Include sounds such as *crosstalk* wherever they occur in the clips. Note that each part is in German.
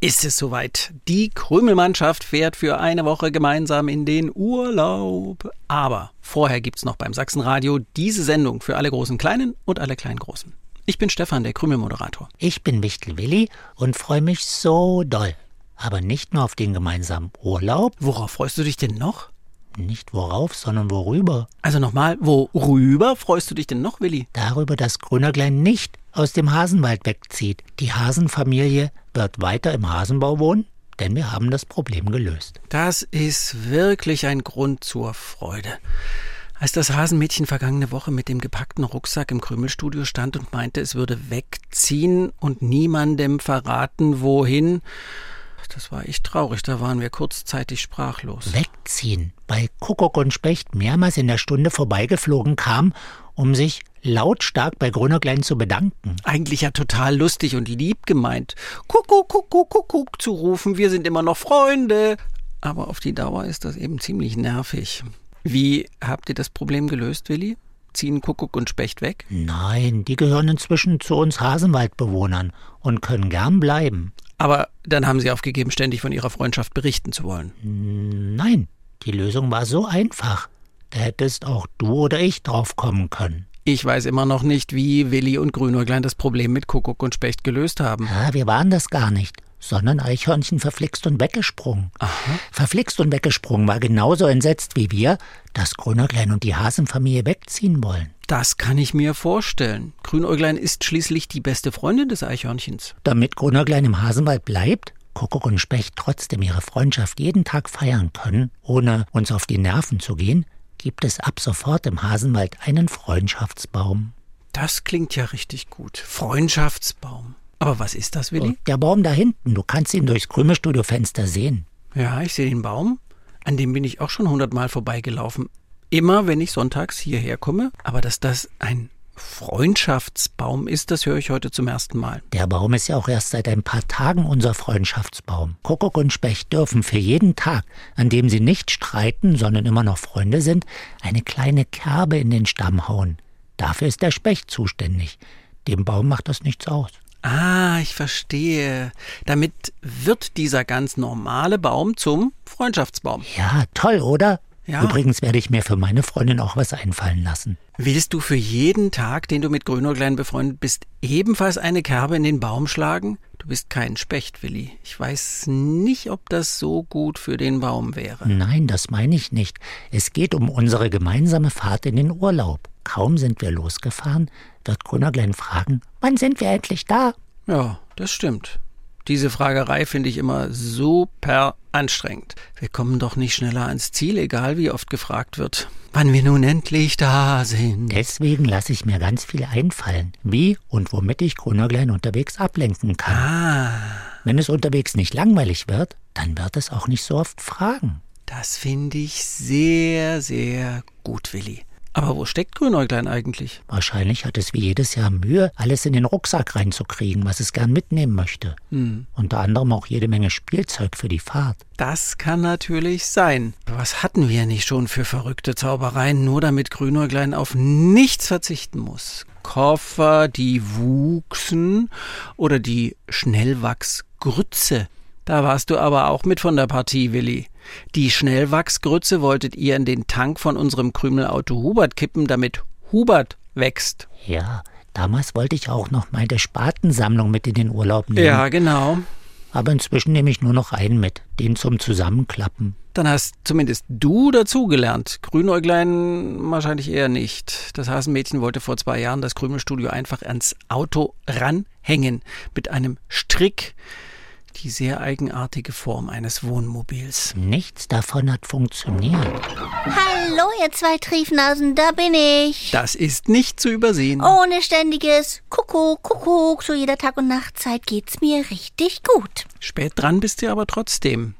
ist es soweit. Die Krümelmannschaft fährt für eine Woche gemeinsam in den Urlaub. Aber vorher gibt's noch beim Sachsenradio diese Sendung für alle großen Kleinen und alle kleinen Großen. Ich bin Stefan, der Krümelmoderator. Ich bin Wichtel Willi und freue mich so doll. Aber nicht nur auf den gemeinsamen Urlaub, Worauf freust du dich denn noch? nicht worauf, sondern worüber. Also nochmal, worüber freust du dich denn noch, Willi? Darüber, dass Grünerglein nicht aus dem Hasenwald wegzieht. Die Hasenfamilie wird weiter im Hasenbau wohnen, denn wir haben das Problem gelöst. Das ist wirklich ein Grund zur Freude. Als das Hasenmädchen vergangene Woche mit dem gepackten Rucksack im Krümelstudio stand und meinte, es würde wegziehen und niemandem verraten, wohin, das war echt traurig, da waren wir kurzzeitig sprachlos. Wegziehen, weil Kuckuck und Specht mehrmals in der Stunde vorbeigeflogen kam, um sich lautstark bei Grünerglein zu bedanken. Eigentlich ja total lustig und lieb gemeint. Kuckuck, kuckuck, kuckuck zu rufen, wir sind immer noch Freunde. Aber auf die Dauer ist das eben ziemlich nervig. Wie habt ihr das Problem gelöst, Willi? Ziehen Kuckuck und Specht weg? Nein, die gehören inzwischen zu uns Hasenwaldbewohnern und können gern bleiben. Aber dann haben sie aufgegeben, ständig von ihrer Freundschaft berichten zu wollen. Nein, die Lösung war so einfach. Da hättest auch du oder ich drauf kommen können. Ich weiß immer noch nicht, wie Willi und Grünäuglein das Problem mit Kuckuck und Specht gelöst haben. Ja, wir waren das gar nicht, sondern Eichhörnchen verflixt und weggesprungen. Verflixt und weggesprungen war genauso entsetzt wie wir, dass Grünerglein und die Hasenfamilie wegziehen wollen. Das kann ich mir vorstellen. Grünäuglein ist schließlich die beste Freundin des Eichhörnchens. Damit Grünerglein im Hasenwald bleibt, Kuckuck und Specht trotzdem ihre Freundschaft jeden Tag feiern können, ohne uns auf die Nerven zu gehen, gibt es ab sofort im Hasenwald einen Freundschaftsbaum. Das klingt ja richtig gut. Freundschaftsbaum. Aber was ist das, Willi? Der Baum da hinten, du kannst ihn durchs Krümelstudiofenster sehen. Ja, ich sehe den Baum. An dem bin ich auch schon hundertmal vorbeigelaufen. Immer, wenn ich sonntags hierher komme. Aber dass das ein Freundschaftsbaum ist, das höre ich heute zum ersten Mal. Der Baum ist ja auch erst seit ein paar Tagen unser Freundschaftsbaum. Kuckuck und Specht dürfen für jeden Tag, an dem sie nicht streiten, sondern immer noch Freunde sind, eine kleine Kerbe in den Stamm hauen. Dafür ist der Specht zuständig. Dem Baum macht das nichts aus. Ah, ich verstehe. Damit wird dieser ganz normale Baum zum Freundschaftsbaum. Ja, toll, oder? Ja. Übrigens werde ich mir für meine Freundin auch was einfallen lassen. Willst du für jeden Tag, den du mit Grünäuglein befreundet bist, ebenfalls eine Kerbe in den Baum schlagen? Du bist kein Specht, Willi. Ich weiß nicht, ob das so gut für den Baum wäre. Nein, das meine ich nicht. Es geht um unsere gemeinsame Fahrt in den Urlaub. Kaum sind wir losgefahren, wird Grünerglein fragen, wann sind wir endlich da? Ja, das stimmt. Diese Fragerei finde ich immer super anstrengend. Wir kommen doch nicht schneller ans Ziel, egal wie oft gefragt wird, wann wir nun endlich da sind. Deswegen lasse ich mir ganz viel einfallen, wie und womit ich Grünerglein unterwegs ablenken kann. Ah, Wenn es unterwegs nicht langweilig wird, dann wird es auch nicht so oft fragen. das finde ich sehr, sehr gut, Willi. Aber wo steckt Grünäuglein eigentlich? Wahrscheinlich hat es wie jedes Jahr Mühe, alles in den Rucksack reinzukriegen, was es gern mitnehmen möchte. Unter anderem auch jede Menge Spielzeug für die Fahrt. Das kann natürlich sein. Was hatten wir nicht schon für verrückte Zaubereien, nur damit Grünäuglein auf nichts verzichten muss? Koffer, die wuchsen oder die Schnellwachsgrütze. Da warst du aber auch mit von der Partie, Willi. Die Schnellwachsgrütze wolltet ihr in den Tank von unserem Krümelauto Hubert kippen, damit Hubert wächst. Ja, damals wollte ich auch noch meine Spatensammlung mit in den Urlaub nehmen. Ja, genau. Aber inzwischen nehme ich nur noch einen mit, den zum Zusammenklappen. Dann hast zumindest du dazugelernt. Grünäuglein wahrscheinlich eher nicht. Das Hasenmädchen wollte vor zwei Jahren das Krümelstudio einfach ans Auto ranhängen. Mit einem Strick. Die sehr eigenartige Form eines Wohnmobils. Nichts davon hat funktioniert. Hallo, ihr zwei Triefnasen, da bin ich. Das ist nicht zu übersehen. Ohne ständiges Kuckuck, Kuckuck zu jeder Tag- und Nachtzeit geht's mir richtig gut. Spät dran bist du aber trotzdem.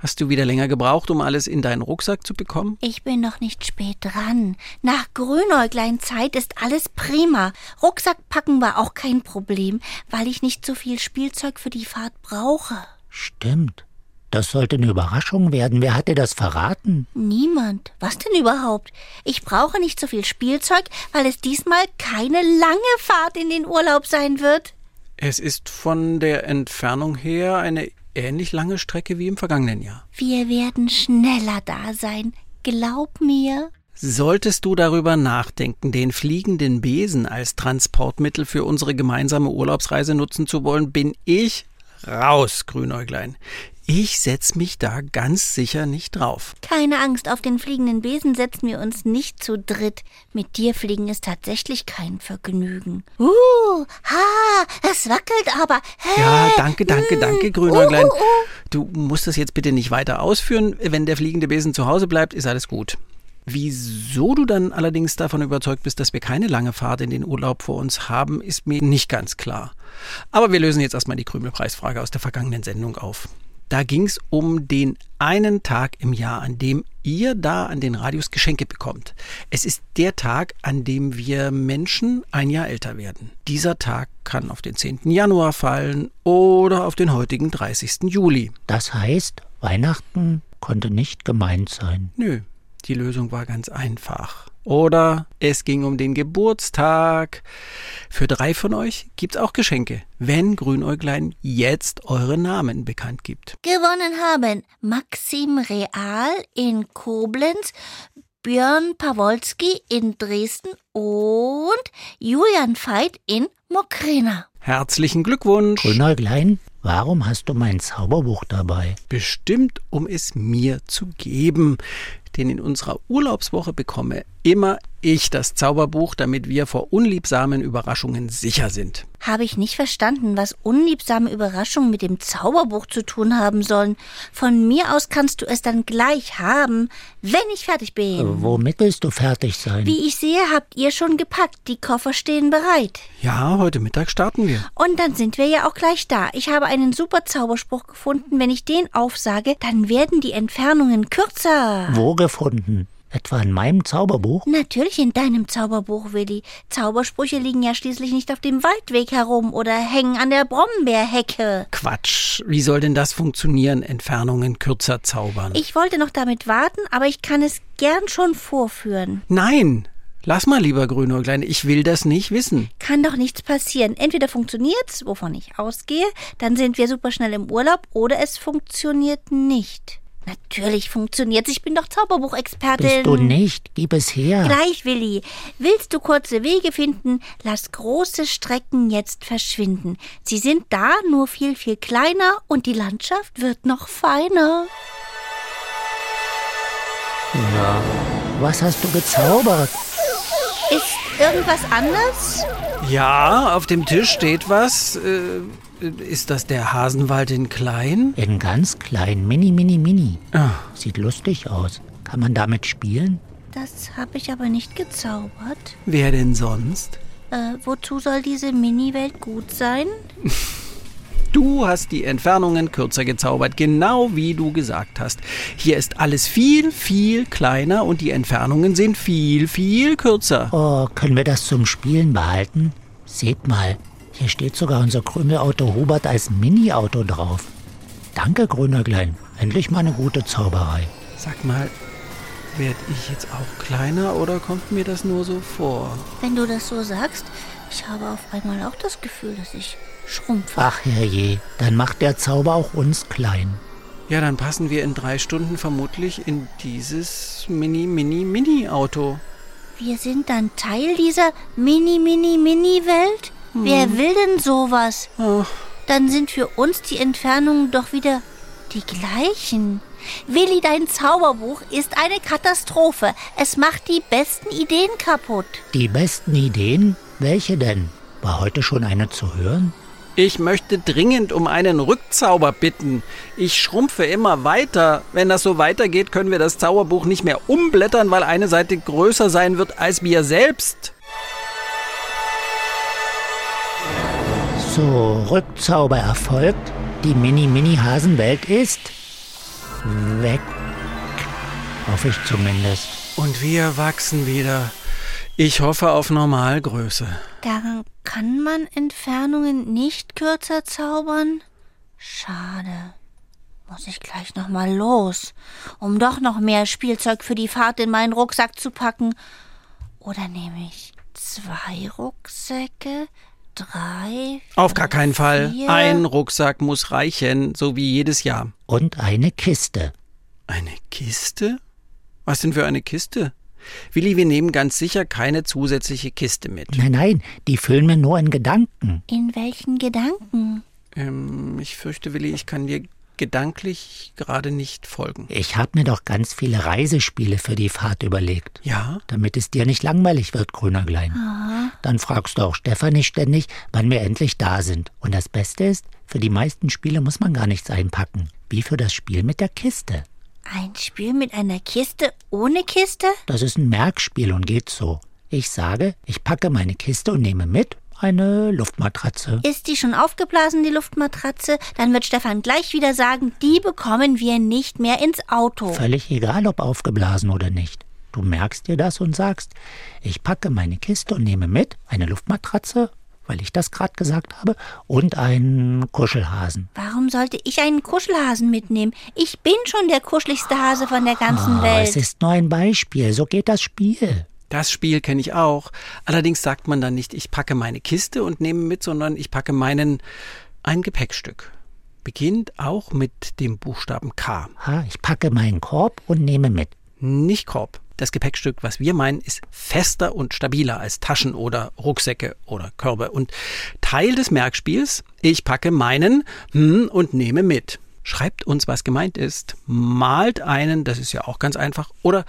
Hast du wieder länger gebraucht, um alles in deinen Rucksack zu bekommen? Ich bin noch nicht spät dran. Nach Grünäuglein Zeit ist alles prima. Rucksack packen war auch kein Problem, weil ich nicht so viel Spielzeug für die Fahrt brauche. Stimmt. Das sollte eine Überraschung werden. Wer hat dir das verraten? Niemand. Was denn überhaupt? Ich brauche nicht so viel Spielzeug, weil es diesmal keine lange Fahrt in den Urlaub sein wird. Es ist von der Entfernung her eine ähnlich lange Strecke wie im vergangenen Jahr. Wir werden schneller da sein. Glaub mir. Solltest du darüber nachdenken, den fliegenden Besen als Transportmittel für unsere gemeinsame Urlaubsreise nutzen zu wollen, bin ich raus, Grünäuglein. Ich setz mich da ganz sicher nicht drauf. Keine Angst, auf den fliegenden Besen setzen wir uns nicht zu dritt. Mit dir fliegen ist tatsächlich kein Vergnügen. Uh, ha, es wackelt aber. Hä? Ja, danke, danke, Hm, danke, Grünäuglein. uh, uh, uh. Du musst das jetzt bitte nicht weiter ausführen. Wenn der fliegende Besen zu Hause bleibt, ist alles gut. Wieso du dann allerdings davon überzeugt bist, dass wir keine lange Fahrt in den Urlaub vor uns haben, ist mir nicht ganz klar. Aber wir lösen jetzt erstmal die Krümelpreisfrage aus der vergangenen Sendung auf. Da ging es um den einen Tag im Jahr, an dem ihr da an den Radios Geschenke bekommt. Es ist der Tag, an dem wir Menschen ein Jahr älter werden. Dieser Tag kann auf den 10. Januar fallen oder auf den heutigen 30. Juli. Das heißt, Weihnachten konnte nicht gemeint sein. Nö, die Lösung war ganz einfach. Oder es ging um den Geburtstag. Für drei von euch gibt's auch Geschenke, wenn Grünäuglein jetzt eure Namen bekannt gibt. Gewonnen haben Maxim Real in Koblenz, Björn Pawolski in Dresden und Julian Veit in Mokrena. Herzlichen Glückwunsch! Grünäuglein, warum hast du mein Zauberbuch dabei? Bestimmt, um es mir zu geben. Denn in unserer Urlaubswoche bekomme immer ich das Zauberbuch, damit wir vor unliebsamen Überraschungen sicher sind. Habe ich nicht verstanden, was unliebsame Überraschungen mit dem Zauberbuch zu tun haben sollen. Von mir aus kannst du es dann gleich haben, wenn ich fertig bin. Womit willst du fertig sein? Wie ich sehe, habt ihr schon gepackt. Die Koffer stehen bereit. Ja, heute Mittag starten wir. Und dann sind wir ja auch gleich da. Ich habe einen super Zauberspruch gefunden. Wenn ich den aufsage, dann werden die Entfernungen kürzer. Wo gefunden? Etwa in meinem Zauberbuch? Natürlich in deinem Zauberbuch, Willi. Zaubersprüche liegen ja schließlich nicht auf dem Waldweg herum oder hängen an der Brombeerhecke. Quatsch. Wie soll denn das funktionieren? Entfernungen kürzer zaubern. Ich wollte noch damit warten, aber ich kann es gern schon vorführen. Nein! Lass mal, lieber Grünäuglein, ich will das nicht wissen. Kann doch nichts passieren. Entweder funktioniert's, wovon ich ausgehe, dann sind wir super schnell im Urlaub, oder es funktioniert nicht. Natürlich funktioniert's. Ich bin doch Zauberbuchexpertin. Bist du nicht? Gib es her. Gleich, Willi. Willst du kurze Wege finden? Lass große Strecken jetzt verschwinden. Sie sind da, nur viel, viel kleiner und die Landschaft wird noch feiner. Was hast du gezaubert? Ist irgendwas anders? Ja, auf dem Tisch steht was. Äh, ist das der Hasenwald in klein? In ganz klein, mini, mini, mini. Ah, Sieht lustig aus. Kann man damit spielen? Das habe ich aber nicht gezaubert. wer denn sonst? Äh, wozu soll diese Mini-Welt gut sein? *laughs* Du hast die Entfernungen kürzer gezaubert, genau wie du gesagt hast. Hier ist alles viel, viel kleiner und die Entfernungen sind viel, viel kürzer. Oh, können wir das zum Spielen behalten? Seht mal, hier steht sogar unser Krümelauto Hubert als Mini-Auto drauf. Danke, Grünäuglein. Endlich mal eine gute Zauberei. Sag mal, werd ich jetzt auch kleiner oder kommt mir das nur so vor? Wenn du das so sagst, ich habe auf einmal auch das Gefühl, dass ich schrumpfe. Ach herrje, dann macht der Zauber auch uns klein. Ja, dann passen wir in drei Stunden vermutlich in dieses Mini, Mini, Mini-Auto. Wir sind dann Teil dieser Mini-Mini-Mini-Welt? Wer will denn sowas? Ach, Dann sind für uns die Entfernungen doch wieder die gleichen. Willi, dein Zauberbuch ist eine Katastrophe. Es macht die besten Ideen kaputt. Die besten Ideen? Welche denn? War heute schon eine zu hören? Ich möchte dringend um einen Rückzauber bitten. Ich schrumpfe immer weiter. Wenn das so weitergeht, können wir das Zauberbuch nicht mehr umblättern, weil eine Seite größer sein wird als wir selbst. So, Rückzauber erfolgt. Die Mini-Mini-Hasenwelt ist weg. Hoffe ich zumindest. Und wir wachsen wieder. Ich hoffe auf Normalgröße. Daran kann man Entfernungen nicht kürzer zaubern? Schade. Muss ich gleich noch mal los, um doch noch mehr Spielzeug für die Fahrt in meinen Rucksack zu packen. Oder nehme ich zwei Rucksäcke, drei? Auf gar keinen Fall. vier? Ein Rucksack muss reichen, so wie jedes Jahr. Und eine Kiste. Eine Kiste? Was denn für eine Kiste? Willi, wir nehmen ganz sicher keine zusätzliche Kiste mit. Nein, nein, die füllen mir nur in Gedanken. In welchen Gedanken? Ähm, ich fürchte, Willi, ich kann dir gedanklich gerade nicht folgen. Ich habe mir doch ganz viele Reisespiele für die Fahrt überlegt. Ja? Damit es dir nicht langweilig wird, Grünerglein. Dann fragst du auch Stefanie ständig, wann wir endlich da sind. Und das Beste ist, für die meisten Spiele muss man gar nichts einpacken. Wie für das Spiel mit der Kiste. Ein Spiel mit einer Kiste ohne Kiste? Das ist ein Merkspiel und geht so. Ich sage, ich packe meine Kiste und nehme mit eine Luftmatratze. Ist die schon aufgeblasen, die Luftmatratze? Dann wird Stefan gleich wieder sagen, die bekommen wir nicht mehr ins Auto. Völlig egal, ob aufgeblasen oder nicht. Du merkst dir das und sagst, ich packe meine Kiste und nehme mit eine Luftmatratze, weil ich das gerade gesagt habe, und einen Kuschelhasen. Warum sollte ich einen Kuschelhasen mitnehmen? Ich bin schon der kuscheligste Hase von der ganzen Ah, Welt. es ist nur ein Beispiel, so geht das Spiel. Das Spiel kenne ich auch. Allerdings sagt man dann nicht, ich packe meine Kiste und nehme mit, sondern ich packe meinen ein Gepäckstück. Beginnt auch mit dem Buchstaben K. Ha, ich packe meinen Korb und nehme mit. Nicht Korb. Das Gepäckstück, was wir meinen, ist fester und stabiler als Taschen oder Rucksäcke oder Körbe. Und Teil des Merkspiels, ich packe meinen hm, und nehme mit. Schreibt uns, was gemeint ist. Malt einen, das ist ja auch ganz einfach. Oder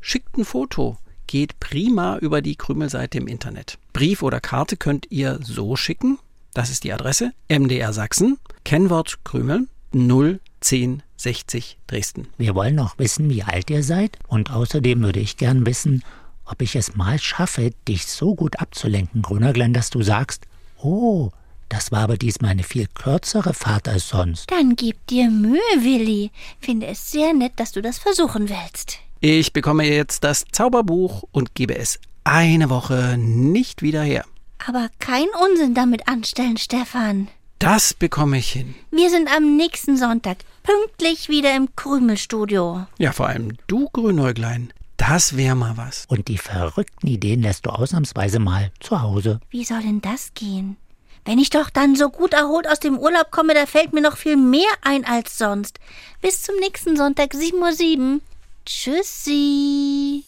schickt ein Foto. Geht prima über die Krümelseite im Internet. Brief oder Karte könnt ihr so schicken. Das ist die Adresse. MDR Sachsen. Kennwort Krümel 01060 Dresden. Wir wollen auch wissen, wie alt ihr seid. Und außerdem würde ich gern wissen, ob ich es mal schaffe, dich so gut abzulenken, Grünerglenn, dass du sagst, oh, das war aber diesmal eine viel kürzere Fahrt als sonst. Dann gib dir Mühe, Willi. Finde es sehr nett, dass du das versuchen willst. Ich bekomme jetzt das Zauberbuch und gebe es eine Woche nicht wieder her. Aber kein Unsinn damit anstellen, Stefan. Das bekomme ich hin. Wir sind am nächsten Sonntag pünktlich wieder im Krümelstudio. Ja, vor allem du, Grünäuglein. Das wär mal was. Und die verrückten Ideen lässt du ausnahmsweise mal zu Hause. Wie soll denn das gehen? Wenn ich doch dann so gut erholt aus dem Urlaub komme, da fällt mir noch viel mehr ein als sonst. Bis zum nächsten Sonntag, 7.07 Uhr. Tschüssi.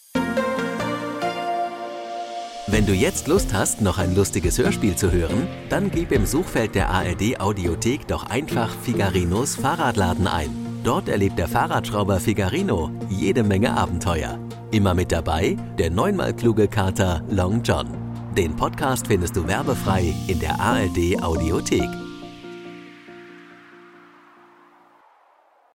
Wenn du jetzt Lust hast, noch ein lustiges Hörspiel zu hören, dann gib im Suchfeld der ARD Audiothek doch einfach Figarinos Fahrradladen ein. Dort erlebt der Fahrradschrauber Figarino jede Menge Abenteuer. Immer mit dabei der neunmal kluge Kater Long John. Den Podcast findest du werbefrei in der ARD Audiothek.